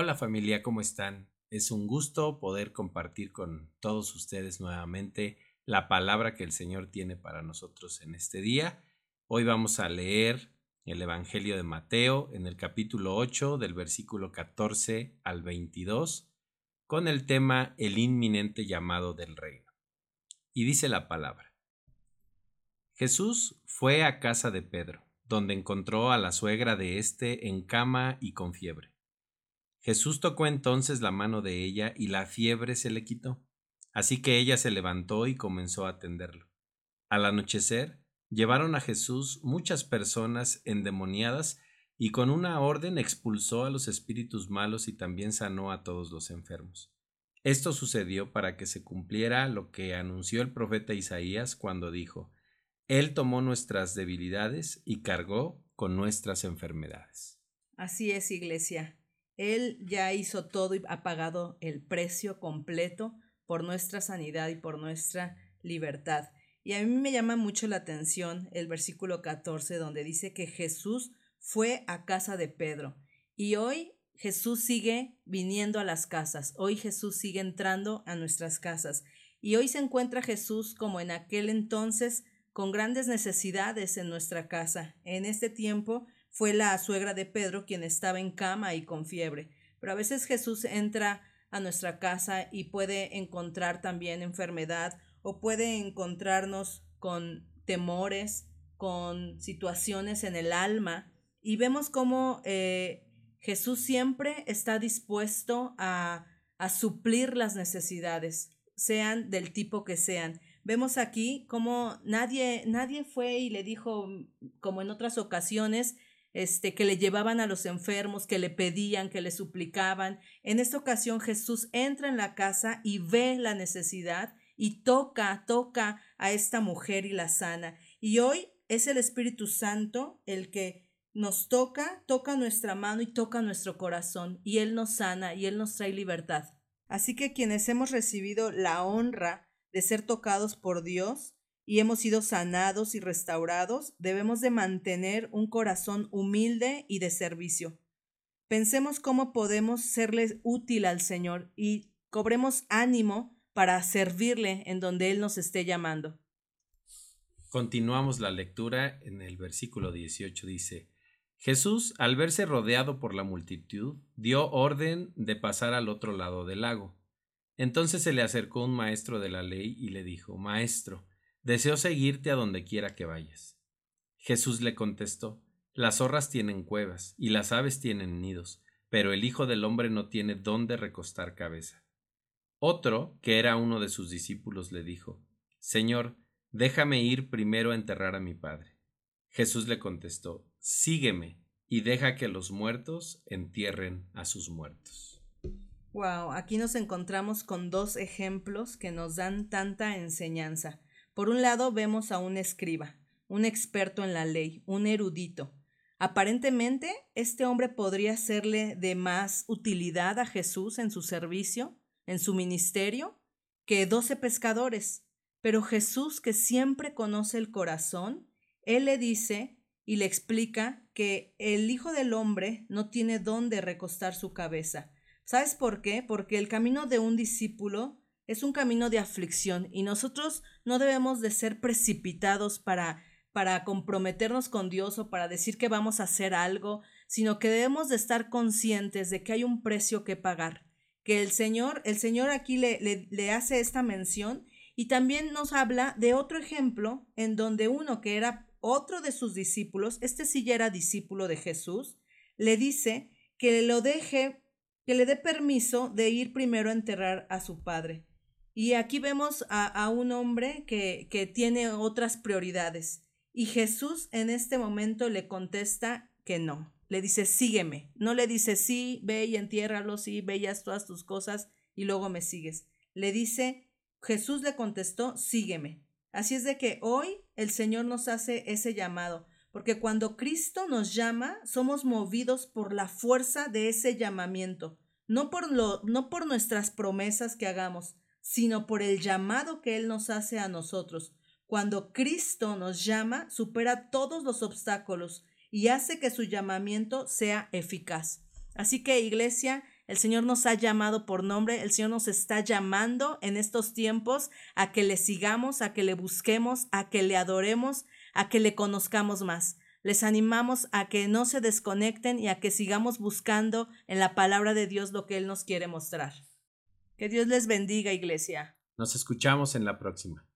Hola familia, ¿cómo están? Es un gusto poder compartir con todos ustedes nuevamente la palabra que el Señor tiene para nosotros en este día. Hoy vamos a leer el Evangelio de Mateo en el capítulo 8 del versículo 14 al 22 con el tema El inminente llamado del reino. Y dice la palabra. Jesús fue a casa de Pedro, donde encontró a la suegra de éste en cama y con fiebre. Jesús tocó entonces la mano de ella y la fiebre se le quitó. Así que ella se levantó y comenzó a atenderlo. Al anochecer, llevaron a Jesús muchas personas endemoniadas y con una orden expulsó a los espíritus malos y también sanó a todos los enfermos. Esto sucedió para que se cumpliera lo que anunció el profeta Isaías cuando dijo, Él tomó nuestras debilidades y cargó con nuestras enfermedades. Así es, iglesia. Él ya hizo todo y ha pagado el precio completo por nuestra sanidad y por nuestra libertad. Y a mí me llama mucho la atención el versículo 14 donde dice que Jesús fue a casa de Pedro. Y hoy Jesús sigue viniendo a las casas. Hoy Jesús sigue entrando a nuestras casas. Y hoy se encuentra Jesús como en aquel entonces con grandes necesidades en nuestra casa. En este tiempo fue la suegra de Pedro quien estaba en cama y con fiebre. Pero a veces Jesús entra a nuestra casa y puede encontrar también enfermedad o puede encontrarnos con temores, con situaciones en el alma y vemos cómo eh, Jesús siempre está dispuesto a, a suplir las necesidades, sean del tipo que sean. Vemos aquí cómo nadie, nadie fue y le dijo, como en otras ocasiones, este, que le llevaban a los enfermos, que le pedían, que le suplicaban. En esta ocasión Jesús entra en la casa y ve la necesidad y toca, toca a esta mujer y la sana. Y hoy es el Espíritu Santo el que nos toca, toca nuestra mano y toca nuestro corazón, y Él nos sana y Él nos trae libertad. Así que quienes hemos recibido la honra de ser tocados por Dios, y hemos sido sanados y restaurados, debemos de mantener un corazón humilde y de servicio. Pensemos cómo podemos serle útil al Señor y cobremos ánimo para servirle en donde Él nos esté llamando. Continuamos la lectura en el versículo 18 dice, Jesús, al verse rodeado por la multitud, dio orden de pasar al otro lado del lago. Entonces se le acercó un maestro de la ley y le dijo, Maestro, Deseo seguirte a donde quiera que vayas. Jesús le contestó, Las zorras tienen cuevas y las aves tienen nidos, pero el Hijo del hombre no tiene dónde recostar cabeza. Otro, que era uno de sus discípulos, le dijo, Señor, déjame ir primero a enterrar a mi padre. Jesús le contestó, Sígueme y deja que los muertos entierren a sus muertos. Wow, aquí nos encontramos con dos ejemplos que nos dan tanta enseñanza. Por un lado vemos a un escriba, un experto en la ley, un erudito. Aparentemente, este hombre podría serle de más utilidad a Jesús en su servicio, en su ministerio, que doce pescadores. Pero Jesús, que siempre conoce el corazón, él le dice y le explica que el Hijo del Hombre no tiene dónde recostar su cabeza. ¿Sabes por qué? Porque el camino de un discípulo es un camino de aflicción y nosotros no debemos de ser precipitados para para comprometernos con Dios o para decir que vamos a hacer algo, sino que debemos de estar conscientes de que hay un precio que pagar, que el Señor, el Señor aquí le, le, hace esta mención y también nos habla de otro ejemplo en donde uno que era otro de sus discípulos, este sí ya era discípulo de Jesús, le dice que lo deje, que le dé permiso de ir primero a enterrar a su padre. Y aquí vemos a, un hombre que, que tiene otras prioridades. Y Jesús en este momento le contesta que no. Le dice, sígueme. No le dice, sí, ve y entiérralo, sí, ve y haz todas tus cosas y luego me sigues. Le dice, Jesús le contestó, sígueme. Así es de que hoy el Señor nos hace ese llamado, porque cuando Cristo nos llama, somos movidos por la fuerza de ese llamamiento, no por, lo, no por nuestras promesas que hagamos, sino por el llamado que Él nos hace a nosotros. Cuando Cristo nos llama, supera todos los obstáculos y hace que su llamamiento sea eficaz. Así que, iglesia, El Señor nos ha llamado por nombre, el Señor nos está llamando en estos tiempos a que le sigamos, a que le busquemos, a que le adoremos, a que le conozcamos más. Les animamos a que no se desconecten y a que sigamos buscando en la palabra de Dios lo que Él nos quiere mostrar. Que Dios les bendiga, iglesia. Nos escuchamos en la próxima.